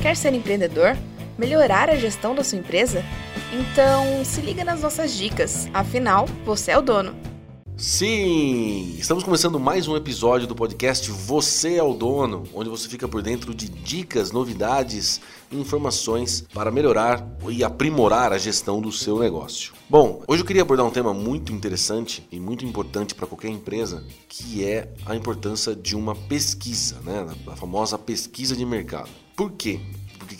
Quer ser empreendedor? Melhorar a gestão da sua empresa? Então, se liga nas nossas dicas, afinal, você é o dono. Sim! Estamos começando mais um episódio do podcast Você é o Dono, onde você fica por dentro de dicas, novidades e informações para melhorar e aprimorar a gestão do seu negócio. Bom, hoje eu queria abordar um tema muito interessante e muito importante para qualquer empresa, que é a importância de uma pesquisa, né? a famosa pesquisa de mercado. Por quê?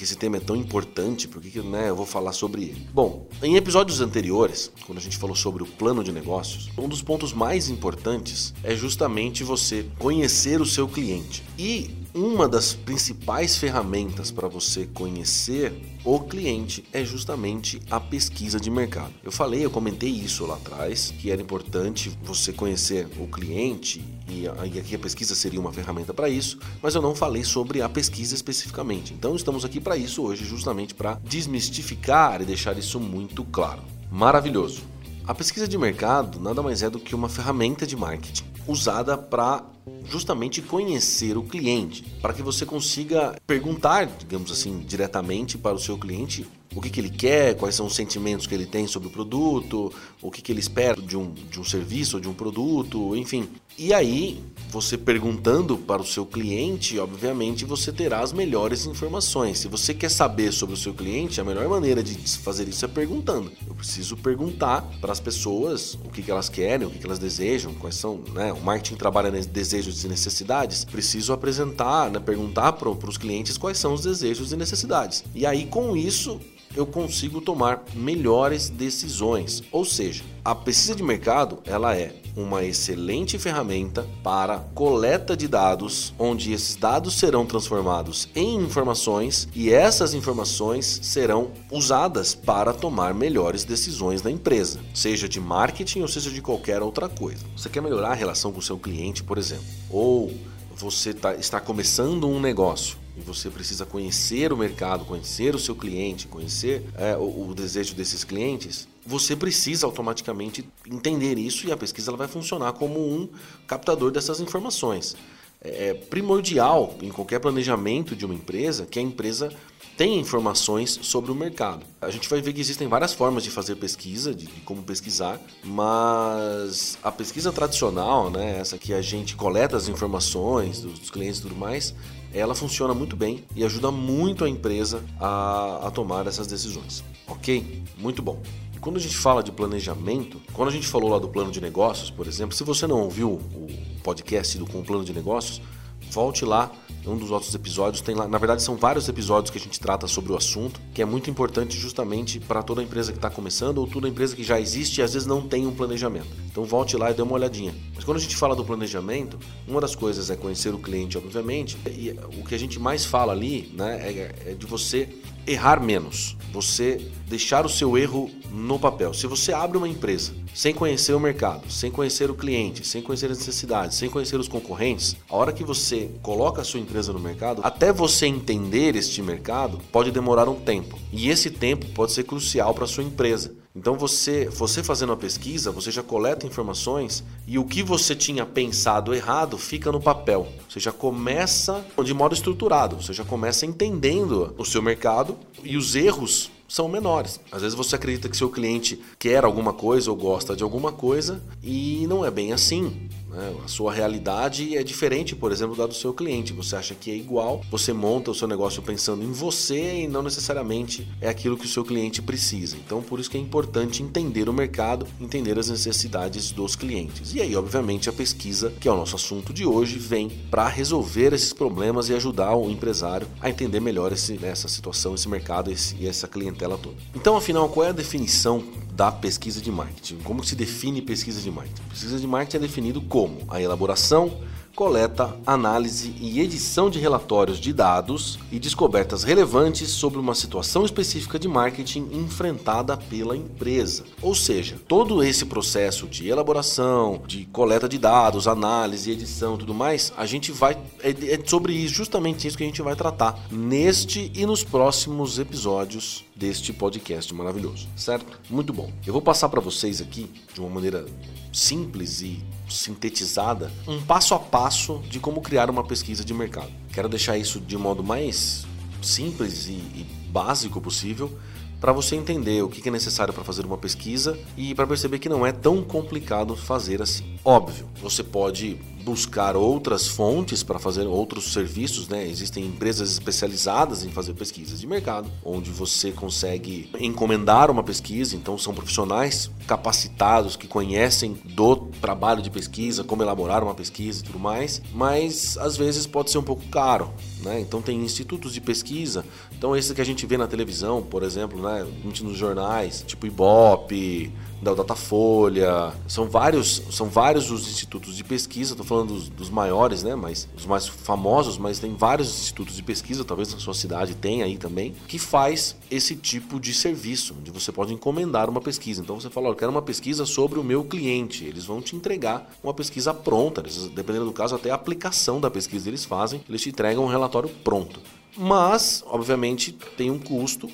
que esse tema é tão importante, por que né, eu vou falar sobre ele. Bom, em episódios anteriores, quando a gente falou sobre o plano de negócios, um dos pontos mais importantes é justamente você conhecer o seu cliente. E uma das principais ferramentas para você conhecer o cliente é justamente a pesquisa de mercado. Eu falei, eu comentei isso lá atrás, que era importante você conhecer o cliente e aqui a pesquisa seria uma ferramenta para isso, mas eu não falei sobre a pesquisa especificamente. Então estamos aqui para isso hoje, justamente para desmistificar e deixar isso muito claro. Maravilhoso. A pesquisa de mercado nada mais é do que uma ferramenta de marketing usada para justamente conhecer o cliente, para que você consiga perguntar, digamos assim, diretamente para o seu cliente o que, que ele quer, quais são os sentimentos que ele tem sobre o produto, o que, que ele espera de um, de um serviço ou de um produto, enfim. E aí, você perguntando para o seu cliente, obviamente você terá as melhores informações. Se você quer saber sobre o seu cliente, a melhor maneira de fazer isso é perguntando. Eu preciso perguntar para as pessoas o que, elas querem, o que, que elas desejam, quais são. Né? O marketing trabalha nesses desejos e necessidades. Preciso apresentar, né? perguntar para os clientes quais são os desejos e necessidades. E aí, com isso, eu consigo tomar melhores decisões. Ou seja, a pesquisa de mercado ela é uma excelente ferramenta para coleta de dados, onde esses dados serão transformados em informações e essas informações serão usadas para tomar melhores decisões na empresa, seja de marketing ou seja de qualquer outra coisa. Você quer melhorar a relação com o seu cliente, por exemplo, ou você tá, está começando um negócio e você precisa conhecer o mercado, conhecer o seu cliente, conhecer é, o, o, desejo desses clientes, você precisa automaticamente entender isso e a pesquisa ela vai funcionar como um captador dessas informações. É, é primordial em qualquer planejamento de uma empresa que a empresa tem informações sobre o mercado. A gente vai ver que existem várias formas de fazer pesquisa, de, de como pesquisar, mas a pesquisa tradicional, né, essa que a gente coleta as informações dos, dos clientes e tudo mais, ela funciona muito bem e ajuda muito a empresa a, a tomar essas decisões. Ok? Muito bom. Quando a gente fala de planejamento, quando a gente falou lá do plano de negócios, por exemplo, se você não ouviu o podcast do Com o Plano de Negócios, volte lá um dos outros episódios tem lá, na verdade são vários episódios que a gente trata sobre o assunto, que é muito importante justamente para toda empresa que está começando ou toda empresa que já existe e às vezes não tem um planejamento. Então volte lá e dê uma olhadinha. Mas quando a gente fala do planejamento, uma das coisas é conhecer o cliente, obviamente, e o que a gente mais fala ali, né, é, é de você errar menos, você deixar o seu erro no papel. Se você abre uma empresa sem conhecer o mercado, sem conhecer o cliente, sem conhecer as necessidades, sem conhecer os concorrentes, a hora que você coloca a sua empresa no mercado, até você entender este mercado, pode demorar um tempo. E esse tempo pode ser crucial para a sua empresa. Então você, você fazendo a pesquisa, você já coleta informações e o que você tinha pensado errado fica no papel. Você já começa de modo estruturado, você já começa entendendo o seu mercado e os erros são menores. Às vezes você acredita que seu cliente quer alguma coisa ou gosta de alguma coisa e não é bem assim. Né? A sua realidade é diferente, por exemplo, da do seu cliente. Você acha que é igual, você monta o seu negócio pensando em você e não necessariamente é aquilo que o seu cliente precisa. Então, por isso que é importante entender o mercado, entender as necessidades dos clientes. E aí, obviamente, a pesquisa, que é o nosso assunto de hoje, vem para resolver esses problemas e ajudar o empresário a entender melhor esse, né, essa situação, esse mercado e essa clientela toda. Então, afinal, qual é a definição da pesquisa de marketing. Como se define pesquisa de marketing? Pesquisa de marketing é definido como a elaboração, coleta, análise e edição de relatórios de dados e descobertas relevantes sobre uma situação específica de marketing enfrentada pela empresa. Ou seja, todo esse processo de elaboração, de coleta de dados, análise, edição, tudo mais, a gente vai é, é sobre isso, justamente isso que a gente vai tratar neste e nos próximos episódios deste podcast maravilhoso, certo? Muito bom. Eu vou passar para vocês aqui de uma maneira simples e sintetizada um passo a passo de como criar uma pesquisa de mercado. Quero deixar isso de modo mais simples e, e básico possível para você entender o que é necessário para fazer uma pesquisa e para perceber que não é tão complicado fazer assim. Óbvio, você pode buscar outras fontes para fazer outros serviços, né? Existem empresas especializadas em fazer pesquisas de mercado, onde você consegue encomendar uma pesquisa, então são profissionais capacitados que conhecem do trabalho de pesquisa, como elaborar uma pesquisa e tudo mais, mas às vezes pode ser um pouco caro, né? Então tem institutos de pesquisa, então esse que a gente vê na televisão, por exemplo, né, nos jornais, tipo Ibope, da Datafolha, são vários, são vários os institutos de pesquisa, estou falando dos, dos, maiores, né, mas os mais famosos, mas tem vários institutos de pesquisa, talvez na sua cidade tenha aí também, que faz esse tipo de serviço, onde você pode encomendar uma pesquisa. Então você fala, eu quero uma pesquisa sobre o meu cliente, eles vão te entregar uma pesquisa pronta, eles, dependendo do caso, até a aplicação da pesquisa eles fazem, eles te entregam um relatório pronto. Mas, obviamente, tem um custo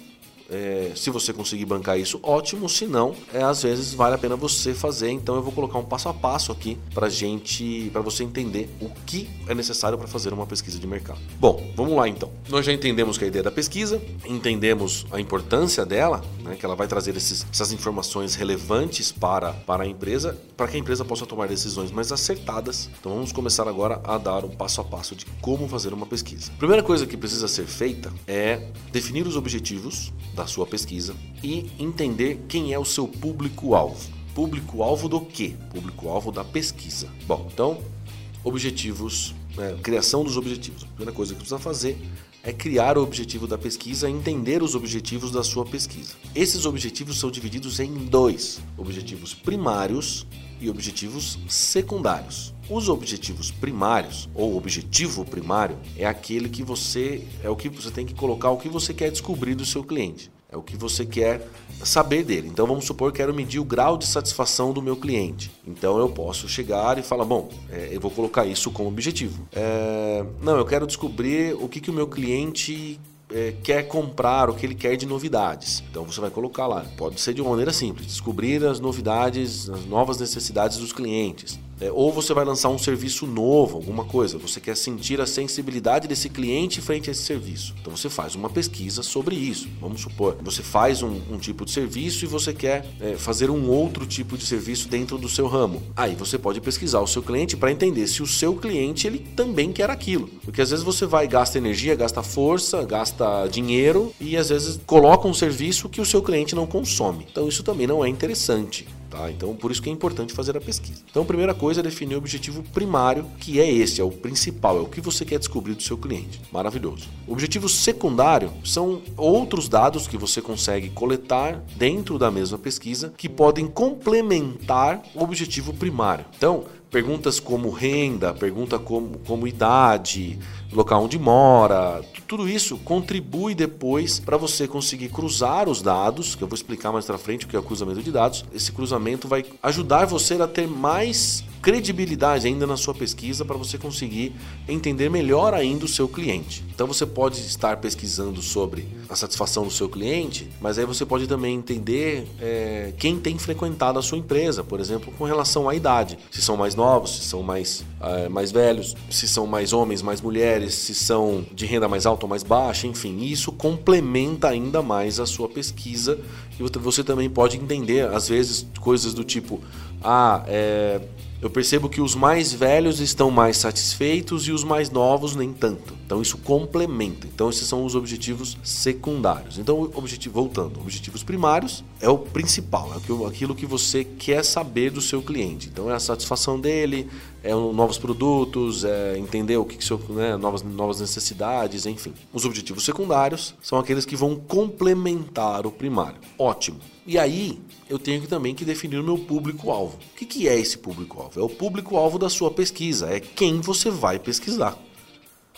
é, se você conseguir bancar isso, ótimo. Se não, é, às vezes vale a pena você fazer. Então eu vou colocar um passo a passo aqui para gente, para você entender o que é necessário para fazer uma pesquisa de mercado. Bom, vamos lá então. Nós já entendemos que a ideia da pesquisa, entendemos a importância dela, né, que ela vai trazer esses, essas informações relevantes para, para a empresa, para que a empresa possa tomar decisões mais acertadas. Então vamos começar agora a dar um passo a passo de como fazer uma pesquisa. Primeira coisa que precisa ser feita é definir os objetivos da sua pesquisa e entender quem é o seu público-alvo. Público-alvo do quê? Público-alvo da pesquisa. Bom, então, objetivos, né, criação dos objetivos. A primeira coisa que precisa fazer é criar o objetivo da pesquisa e entender os objetivos da sua pesquisa. Esses objetivos são divididos em dois: objetivos primários e objetivos secundários. Os objetivos primários ou objetivo primário é aquele que você é o que você tem que colocar o que você quer descobrir do seu cliente. É o que você quer saber dele. Então vamos supor que quero medir o grau de satisfação do meu cliente. Então eu posso chegar e falar, bom, é, eu vou colocar isso como objetivo. É, não, eu quero descobrir o que, que o meu cliente é, quer comprar, o que ele quer de novidades. Então você vai colocar lá. Pode ser de uma maneira simples: descobrir as novidades, as novas necessidades dos clientes. É, ou você vai lançar um serviço novo, alguma coisa, você quer sentir a sensibilidade desse cliente frente a esse serviço. Então você faz uma pesquisa sobre isso. Vamos supor, você faz um, um tipo de serviço e você quer é, fazer um outro tipo de serviço dentro do seu ramo. Aí você pode pesquisar o seu cliente para entender se o seu cliente ele também quer aquilo. Porque às vezes você vai gasta energia, gasta força, gasta dinheiro e às vezes coloca um serviço que o seu cliente não consome. Então isso também não é interessante. Tá? Então, por isso que é importante fazer a pesquisa. Então, a primeira coisa é definir o objetivo primário, que é esse, é o principal, é o que você quer descobrir do seu cliente. Maravilhoso. O objetivo secundário são outros dados que você consegue coletar dentro da mesma pesquisa que podem complementar o objetivo primário. Então, perguntas como renda, pergunta como, como idade, local onde mora, tudo isso contribui depois para você conseguir cruzar os dados, que eu vou explicar mais para frente o que é o cruzamento de dados. Esse cruzamento vai ajudar você a ter mais credibilidade ainda na sua pesquisa para você conseguir entender melhor ainda o seu cliente. Então você pode estar pesquisando sobre a satisfação do seu cliente, mas aí você pode também entender é, quem tem frequentado a sua empresa, por exemplo, com relação à idade. Se são mais novos, se são mais, é, mais velhos, se são mais homens, mais mulheres, se são de renda mais alta ou mais baixa, enfim. Isso complementa ainda mais a sua pesquisa e você também pode entender, às vezes, coisas do tipo: ah, é, eu percebo que os mais velhos estão mais satisfeitos e os mais novos nem tanto. Então isso complementa. Então esses são os objetivos secundários. Então, objetivo, voltando, objetivos primários é o principal, é aquilo que você quer saber do seu cliente. Então é a satisfação dele, é novos produtos, é entender o que, que seu, né, novas, novas necessidades, enfim. Os objetivos secundários são aqueles que vão complementar o primário. Ótimo. E aí, eu tenho também que definir o meu público-alvo. O que, que é esse público-alvo? É o público-alvo da sua pesquisa, é quem você vai pesquisar.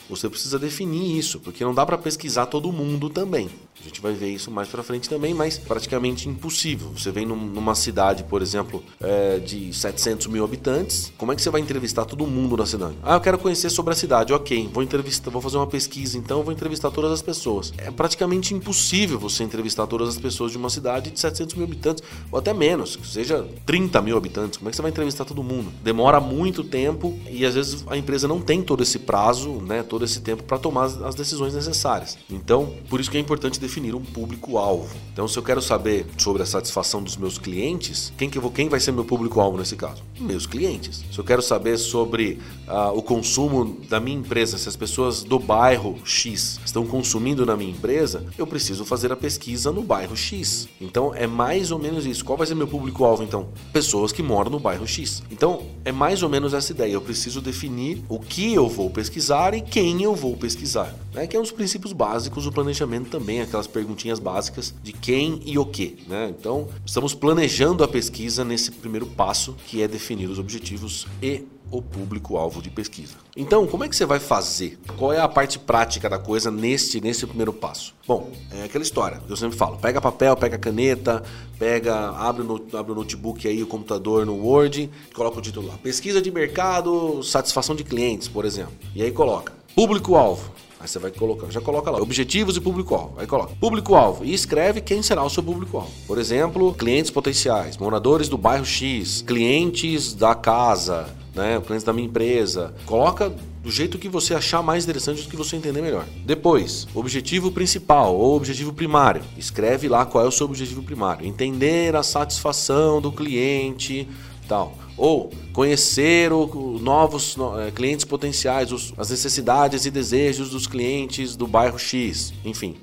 Você precisa definir isso, porque não dá para pesquisar todo mundo também. A gente vai ver isso mais para frente também, mas praticamente impossível. Você vem numa cidade, por exemplo, é, de 700 mil habitantes, como é que você vai entrevistar todo mundo na cidade? Ah, eu quero conhecer sobre a cidade. Ok, vou entrevistar, vou fazer uma pesquisa, então vou entrevistar todas as pessoas. É praticamente impossível você entrevistar todas as pessoas de uma cidade de 700 mil habitantes, ou até menos, seja 30 mil habitantes. Como é que você vai entrevistar todo mundo? Demora muito tempo e às vezes a empresa não tem todo esse prazo, né? Todo todo esse tempo para tomar as decisões necessárias. Então, por isso que é importante definir um público-alvo. Então, se eu quero saber sobre a satisfação dos meus clientes, quem, que vou, quem vai ser meu público-alvo nesse caso? Meus clientes. Se eu quero saber sobre uh, o consumo da minha empresa, se as pessoas do bairro X estão consumindo na minha empresa, eu preciso fazer a pesquisa no bairro X. Então, é mais ou menos isso. Qual vai ser meu público-alvo, então? Pessoas que moram no bairro X. Então, é mais ou menos essa ideia. Eu preciso definir o que eu vou pesquisar e quem eu vou pesquisar. Né? Que é um dos princípios básicos do planejamento também, aquelas perguntinhas básicas de quem e o que. Né? Então, estamos planejando a pesquisa nesse primeiro passo, que é definir os objetivos e o público-alvo de pesquisa. Então, como é que você vai fazer? Qual é a parte prática da coisa nesse, nesse primeiro passo? Bom, é aquela história que eu sempre falo: pega papel, pega caneta, pega, abre o, abre o notebook aí, o computador no Word, coloca o título lá: Pesquisa de mercado, satisfação de clientes, por exemplo. E aí coloca: Público-alvo. Aí você vai colocar, já coloca lá, objetivos e público-alvo. Aí coloca público-alvo e escreve quem será o seu público-alvo. Por exemplo, clientes potenciais, moradores do bairro X, clientes da casa, né, clientes da minha empresa. Coloca do jeito que você achar mais interessante, do que você entender melhor. Depois, objetivo principal ou objetivo primário. Escreve lá qual é o seu objetivo primário. Entender a satisfação do cliente, tal. Ou conhecer o, novos é, clientes potenciais, os, as necessidades e desejos dos clientes do bairro X, enfim.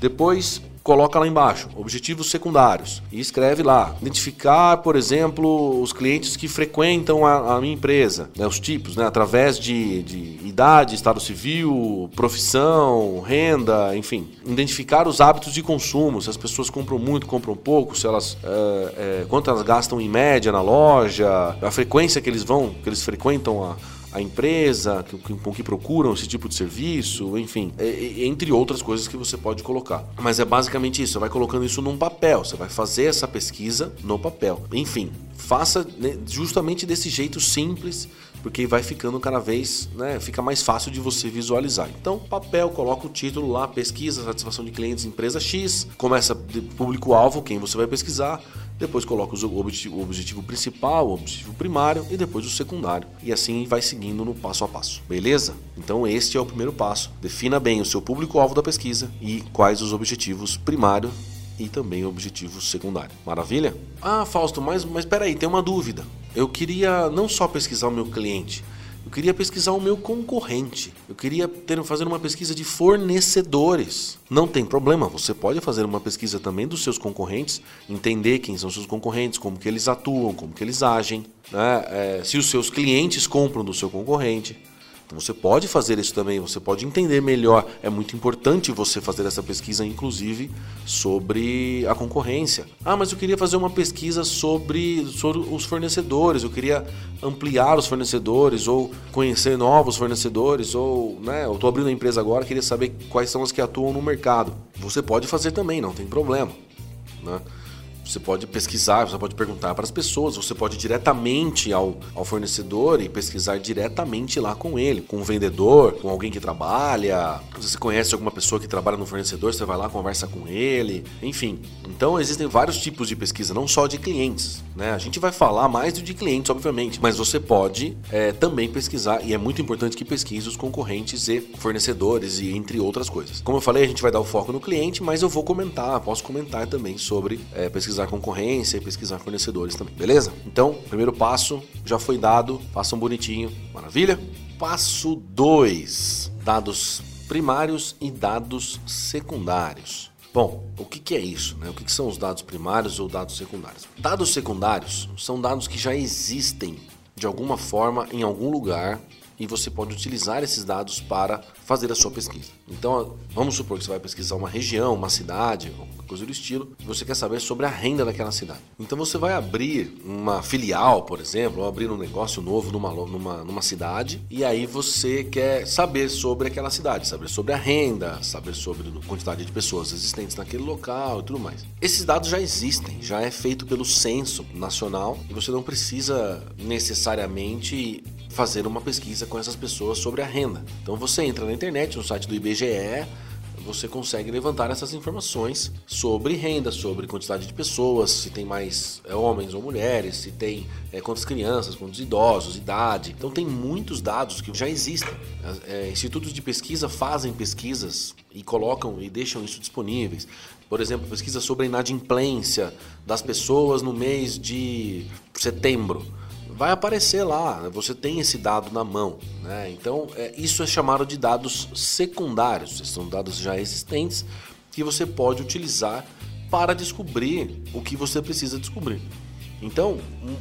Depois, coloca lá embaixo, objetivos secundários, e escreve lá, identificar, por exemplo, os clientes que frequentam a, a minha empresa, né, os tipos, né, através de, de, idade, estado civil, profissão, renda, enfim. Identificar os hábitos de consumo, se as pessoas compram muito, compram pouco, se elas, é, é, quanto elas gastam em média na loja, a frequência que eles vão, que eles frequentam a a empresa com que procuram esse tipo de serviço, enfim, entre outras coisas que você pode colocar. Mas é basicamente isso, você vai colocando isso num papel, você vai fazer essa pesquisa no papel. Enfim, faça né, justamente desse jeito simples, porque vai ficando cada vez, né, fica mais fácil de você visualizar. Então, papel, coloca o título lá, pesquisa, satisfação de clientes, empresa X, começa público-alvo, quem você vai pesquisar, depois coloca o objetivo, o objetivo principal, o objetivo primário e depois o secundário. E assim vai seguindo no passo a passo. Beleza? Então este é o primeiro passo. Defina bem o seu público-alvo da pesquisa e quais os objetivos primário e também objetivo secundário. Maravilha? Ah, Fausto, mas, mas peraí, tem uma dúvida. Eu queria não só pesquisar o meu cliente, eu queria pesquisar o meu concorrente. Eu queria ter, fazer uma pesquisa de fornecedores. Não tem problema, você pode fazer uma pesquisa também dos seus concorrentes, entender quem são seus concorrentes, como que eles atuam, como que eles agem, né? É, se os seus clientes compram do seu concorrente. Então você pode fazer isso também, você pode entender melhor. É muito importante você fazer essa pesquisa, inclusive, sobre a concorrência. Ah, mas eu queria fazer uma pesquisa sobre, sobre os fornecedores, eu queria ampliar os fornecedores, ou conhecer novos fornecedores, ou né, eu estou abrindo a empresa agora, queria saber quais são as que atuam no mercado. Você pode fazer também, não tem problema. Né? Você pode pesquisar, você pode perguntar para as pessoas, você pode ir diretamente ao, ao fornecedor e pesquisar diretamente lá com ele, com o vendedor, com alguém que trabalha. Se você conhece alguma pessoa que trabalha no fornecedor, você vai lá, conversa com ele, enfim. Então existem vários tipos de pesquisa, não só de clientes. Né? A gente vai falar mais de clientes, obviamente, mas você pode é, também pesquisar, e é muito importante que pesquise os concorrentes e fornecedores, e entre outras coisas. Como eu falei, a gente vai dar o foco no cliente, mas eu vou comentar, posso comentar também sobre é, pesquisar concorrência e pesquisar fornecedores também, beleza? Então, primeiro passo já foi dado, façam bonitinho, maravilha? Passo 2: dados primários e dados secundários. Bom, o que, que, é isso? Né? O que, que, são os dados primários ou dados secundários? Dados secundários são dados que já existem de alguma forma em algum lugar e você pode utilizar esses dados para fazer a sua pesquisa. Então, vamos supor que você vai pesquisar uma região, uma cidade, qualquer coisa do estilo, e você quer saber sobre a renda daquela cidade. Então, você vai abrir uma filial, por exemplo, ou abrir um negócio novo numa, numa, numa cidade, e aí você quer saber sobre aquela cidade, saber sobre a renda, saber sobre a quantidade de pessoas existentes naquele local e tudo mais. Esses dados já existem, já é feito pelo censo nacional e você não precisa necessariamente fazer uma pesquisa com essas pessoas sobre a renda. Então você entra na internet, no site do IBGE, você consegue levantar essas informações sobre renda, sobre quantidade de pessoas, se tem mais é, homens ou mulheres, se tem é, quantas crianças, quantos idosos, idade. Então tem muitos dados que já existem. É, institutos de pesquisa fazem pesquisas e colocam e deixam isso disponíveis. Por exemplo, pesquisa sobre a inadimplência das pessoas no mês de setembro vai aparecer lá, você tem esse dado na mão. Né? Então, é, isso é chamado de dados secundários, são dados já existentes que você pode utilizar para descobrir o que você precisa descobrir. Então,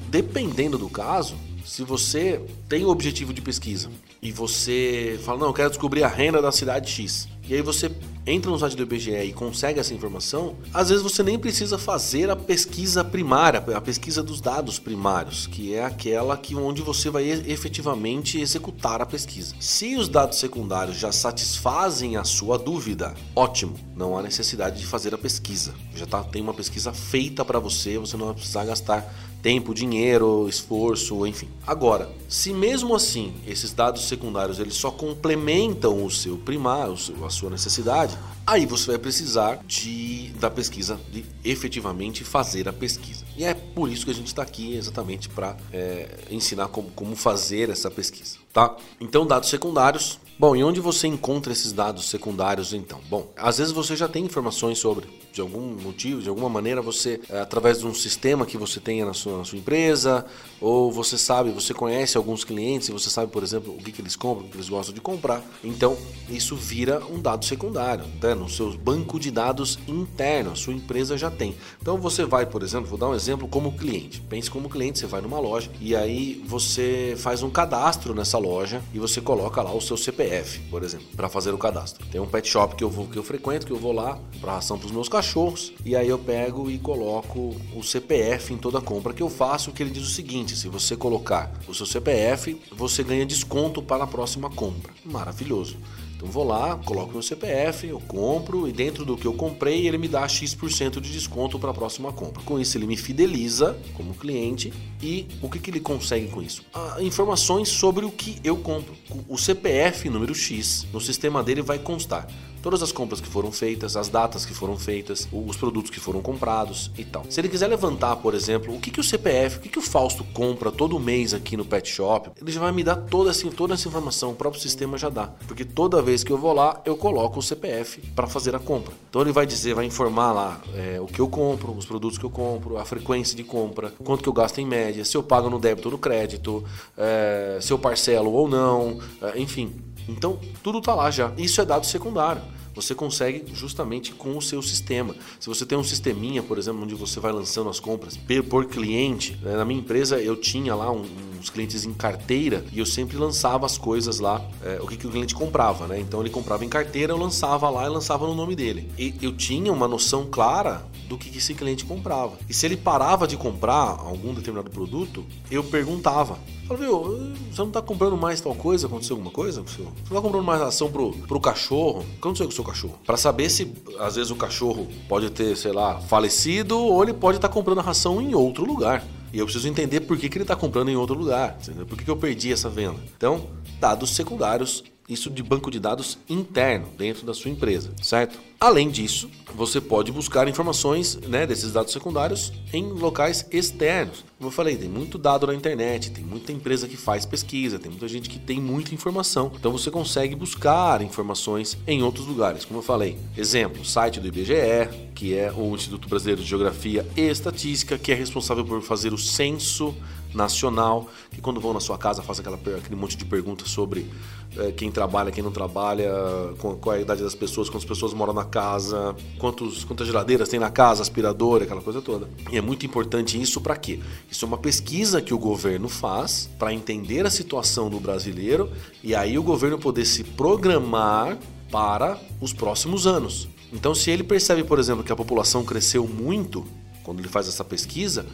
dependendo do caso, se você tem o objetivo de pesquisa e você fala, não, eu quero descobrir a renda da cidade X, e aí você entra no site do IBGE e consegue essa informação, às vezes você nem precisa fazer a pesquisa primária, a pesquisa dos dados primários, que é aquela que onde você vai efetivamente executar a pesquisa. Se os dados secundários já satisfazem a sua dúvida, ótimo, não há necessidade de fazer a pesquisa. Já tá, tem uma pesquisa feita para você, você não vai precisar gastar tempo, dinheiro, esforço, enfim. Agora, se mesmo assim esses dados secundários eles só complementam o seu primário, a sua necessidade, aí você vai precisar de da pesquisa, de efetivamente fazer a pesquisa. E é por isso que a gente está aqui exatamente para é, ensinar como, como fazer essa pesquisa, tá? Então, dados secundários. Bom, e onde você encontra esses dados secundários então? Bom, às vezes você já tem informações sobre de algum motivo, de alguma maneira, você, é, através de um sistema que você tenha na sua, na sua, empresa, ou você sabe, você conhece alguns clientes e você sabe, por exemplo, o que, que eles compram, o que eles gostam de comprar. Então, isso vira um dado secundário, né? no seu banco de dados interno, a sua empresa já tem. Então, você vai, por exemplo, vou dar um exemplo como cliente. Pense como cliente, você vai numa loja e aí você faz um cadastro nessa loja e você coloca lá o seu CPF, por exemplo, para fazer o cadastro. Tem um pet shop que eu vou que eu frequento, que eu vou lá para ração para os meus cachorros cachorros. E aí eu pego e coloco o CPF em toda compra que eu faço, que ele diz o seguinte: se você colocar o seu CPF, você ganha desconto para a próxima compra. Maravilhoso. Então vou lá, coloco meu CPF, eu compro e dentro do que eu comprei ele me dá X% de desconto para a próxima compra. Com isso ele me fideliza como cliente e o que, que ele consegue com isso? Ah, informações sobre o que eu compro. O CPF número X no sistema dele vai constar todas as compras que foram feitas, as datas que foram feitas, os produtos que foram comprados e tal. Se ele quiser levantar, por exemplo, o que, que o CPF, o que, que o Fausto compra todo mês aqui no Pet Shop, ele já vai me dar toda essa, toda essa informação, o próprio sistema já dá. Porque toda vez que eu vou lá, eu coloco o CPF para fazer a compra. Então ele vai dizer, vai informar lá é, o que eu compro, os produtos que eu compro, a frequência de compra, quanto que eu gasto em média, se eu pago no débito ou no crédito, é, se eu parcelo ou não, é, enfim. Então, tudo está lá já. Isso é dado secundário. Você consegue justamente com o seu sistema. Se você tem um sisteminha, por exemplo, onde você vai lançando as compras por cliente, né? na minha empresa eu tinha lá um, uns clientes em carteira e eu sempre lançava as coisas lá, é, o que, que o cliente comprava, né? Então ele comprava em carteira, eu lançava lá e lançava no nome dele. E eu tinha uma noção clara do que, esse cliente comprava. E se ele parava de comprar algum determinado produto, eu perguntava. Falei, viu, você não tá comprando mais tal coisa? Aconteceu alguma coisa com o senhor? Você não tá comprando mais ração pro, pro cachorro? O que aconteceu com o seu cachorro? Para saber se, às vezes, o cachorro pode ter, sei lá, falecido ou ele pode estar tá comprando a ração em outro lugar. E eu preciso entender por que, que ele está comprando em outro lugar, entendeu? por que, que eu perdi essa venda. Então, dados secundários, isso de banco de dados interno dentro da sua empresa, certo? Além disso, você pode buscar informações né, desses dados secundários em locais externos. Como eu falei, tem muito dado na internet, tem muita empresa que faz pesquisa, tem muita gente que tem muita informação. Então você consegue buscar informações em outros lugares. Como eu falei, exemplo, site do IBGE, que é o Instituto Brasileiro de Geografia e Estatística, que é responsável por fazer o censo nacional, que quando vão na sua casa faz aquela, aquele monte de perguntas sobre é, quem trabalha, quem não trabalha, qual é a idade das pessoas, quantas pessoas moram na casa, quantos, quantas geladeiras tem na casa, aspirador, aquela coisa toda. E é muito importante isso para quê? Isso é uma pesquisa que o governo faz para entender a situação do brasileiro e aí o governo poder se programar para os próximos anos. Então, se ele percebe, por exemplo, que a população cresceu muito quando ele faz essa pesquisa,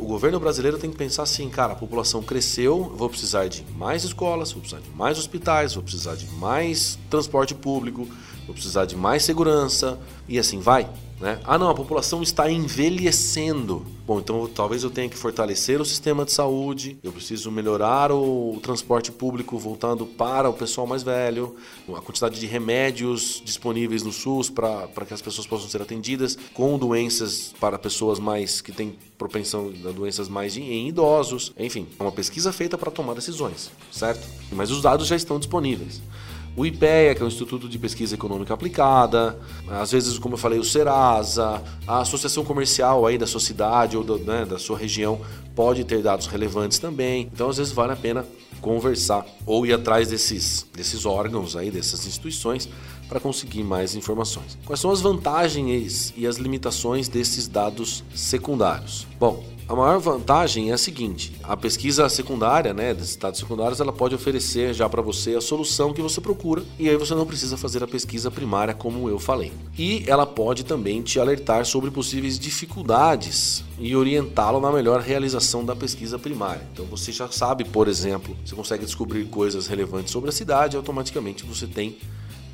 o governo brasileiro tem que pensar assim, cara, a população cresceu, vou precisar de mais escolas, vou precisar de mais hospitais, vou precisar de mais transporte público, vou precisar de mais segurança e assim vai. Né? Ah, não, a população está envelhecendo. Bom, então talvez eu tenha que fortalecer o sistema de saúde, eu preciso melhorar o, o transporte público voltando para o pessoal mais velho, a quantidade de remédios disponíveis no SUS para que as pessoas possam ser atendidas com doenças para pessoas mais que têm propensão a doenças mais em idosos. Enfim, é uma pesquisa feita para tomar decisões, certo? Mas os dados já estão disponíveis o IPEA, que é o Instituto de Pesquisa Econômica Aplicada, às vezes, como eu falei, o Serasa, a Associação Comercial aí da sua cidade ou do, né, da sua região pode ter dados relevantes também. Então, às vezes, vale a pena conversar ou ir atrás desses, desses órgãos aí, dessas instituições, para conseguir mais informações. Quais são as vantagens e as limitações desses dados secundários? Bom, a maior vantagem é a seguinte: a pesquisa secundária, né, desses dados secundários, ela pode oferecer já para você a solução que você procura e aí você não precisa fazer a pesquisa primária como eu falei. E ela pode também te alertar sobre possíveis dificuldades e orientá-lo na melhor realização da pesquisa primária. Então você já sabe, por exemplo, você consegue descobrir coisas relevantes sobre a cidade, automaticamente você tem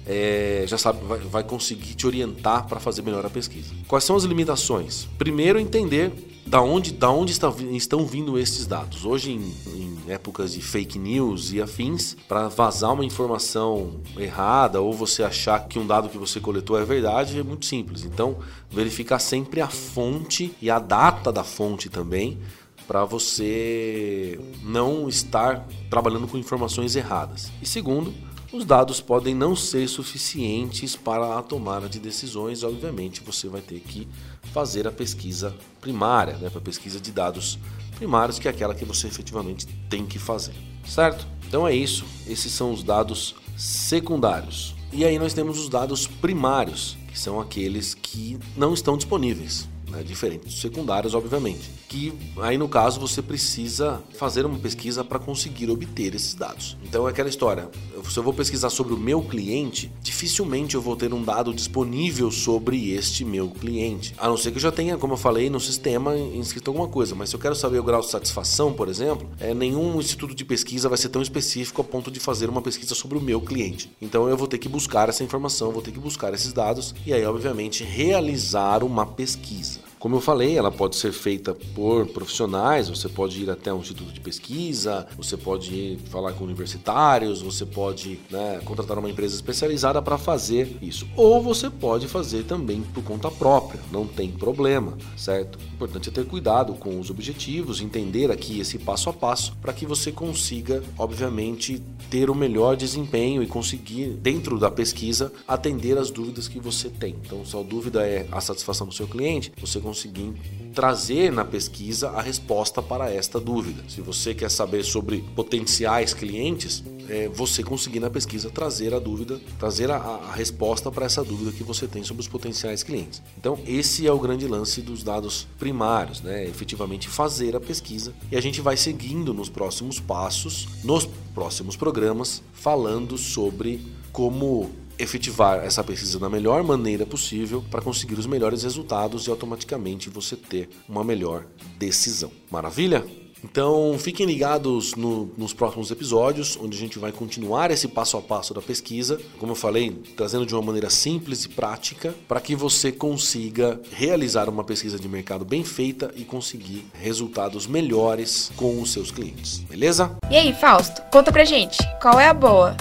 é, já sabe, vai, vai conseguir te orientar para fazer melhor a pesquisa. Quais são as limitações? Primeiro, entender da onde, da onde está, estão vindo esses dados. Hoje, em, em épocas de fake news e afins, para vazar uma informação errada ou você achar que um dado que você coletou é verdade, é muito simples. Então, verificar sempre a fonte e a data da fonte também para você não estar trabalhando com informações erradas. E segundo, os dados podem não ser suficientes para a tomada de decisões, obviamente você vai ter que fazer a pesquisa primária, né, a pesquisa de dados primários, que é aquela que você efetivamente tem que fazer, certo? Então é isso, esses são os dados secundários. E aí nós temos os dados primários, que são aqueles que não estão disponíveis, né, diferentes dos secundários, obviamente que aí no caso você precisa fazer uma pesquisa para conseguir obter esses dados. Então é aquela história, se eu vou pesquisar sobre o meu cliente, dificilmente eu vou ter um dado disponível sobre este meu cliente. A não ser que eu já tenha, como eu falei, no sistema inscrito alguma coisa, mas se eu quero saber o grau de satisfação, por exemplo, é, nenhum instituto de pesquisa vai ser tão específico a ponto de fazer uma pesquisa sobre o meu cliente. Então eu vou ter que buscar essa informação, vou ter que buscar esses dados e aí obviamente realizar uma pesquisa. Como eu falei, ela pode ser feita por profissionais, você pode ir até um instituto de pesquisa, você pode falar com universitários, você pode né, contratar uma empresa especializada para fazer isso. Ou você pode fazer também por conta própria, não tem problema, certo? O importante é ter cuidado com os objetivos, entender aqui esse passo a passo para que você consiga, obviamente, ter o melhor desempenho e conseguir, dentro da pesquisa, atender as dúvidas que você tem. Então, se a dúvida é a satisfação do seu cliente, você consegue conseguir trazer na pesquisa a resposta para esta dúvida. Se você quer saber sobre potenciais clientes, é você conseguir na pesquisa trazer a dúvida, trazer a, a, resposta para essa dúvida que você tem sobre os potenciais clientes. Então, esse é o grande lance dos dados primários, né? Efetivamente fazer a pesquisa e a gente vai seguindo nos próximos passos, nos próximos programas, falando sobre como efetivar essa pesquisa da melhor maneira possível para conseguir os melhores resultados e automaticamente você ter uma melhor decisão. Maravilha? Então fiquem ligados no, nos próximos episódios, onde a gente vai continuar esse passo a passo da pesquisa, como eu falei, trazendo de uma maneira simples e prática, para que você consiga realizar uma pesquisa de mercado bem feita e conseguir resultados melhores com os seus clientes. Beleza? E aí, Fausto, conta pra gente, qual é a boa?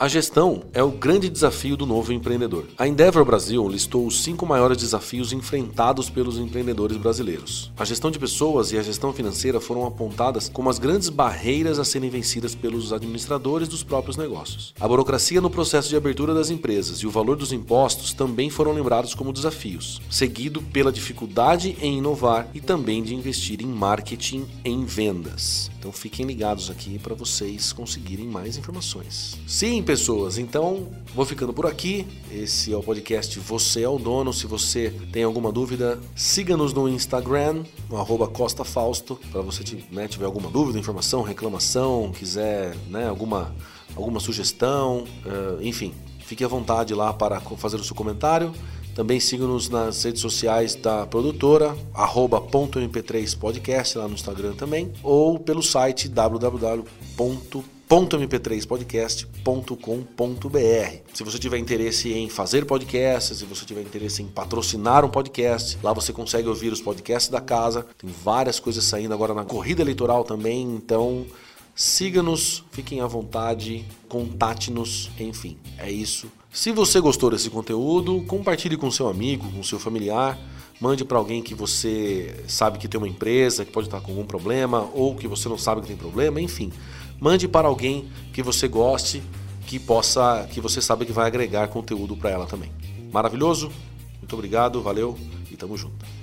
A gestão é o grande desafio do novo empreendedor. A Endeavor Brasil listou os cinco maiores desafios enfrentados pelos empreendedores brasileiros. A gestão de pessoas e a gestão financeira foram apontadas como as grandes barreiras a serem vencidas pelos administradores dos próprios negócios. A burocracia no processo de abertura das empresas e o valor dos impostos também foram lembrados como desafios, seguido pela dificuldade em inovar e também de investir em marketing em vendas. Então fiquem ligados aqui para vocês conseguirem mais informações. Sim, pessoas. Então, vou ficando por aqui. Esse é o podcast Você é o Dono. Se você tem alguma dúvida, siga-nos no Instagram, no arroba Costa Fausto, para você né, tiver alguma dúvida, informação, reclamação, quiser né, alguma, alguma sugestão, uh, enfim. Fique à vontade lá para fazer o seu comentário Também siga-nos nas redes sociais da produtora, arroba .mp3podcast lá no Instagram também, ou pelo site www.mp3podcast.com.br. Se você tiver interesse em fazer podcasts, se você tiver interesse em patrocinar um podcast, lá você consegue ouvir os podcasts da casa. Tem várias coisas saindo agora na corrida eleitoral também, então siga-nos, fiquem à vontade, contate-nos, enfim, é isso. Se você gostou desse conteúdo, compartilhe com seu amigo, com seu familiar, mande para alguém que você sabe que tem uma empresa, que pode estar com algum problema, ou que você não sabe que tem problema, enfim. Mande para alguém que você goste, que possa, que você sabe que vai agregar conteúdo para ela também. Maravilhoso? Muito obrigado, valeu e tamo junto.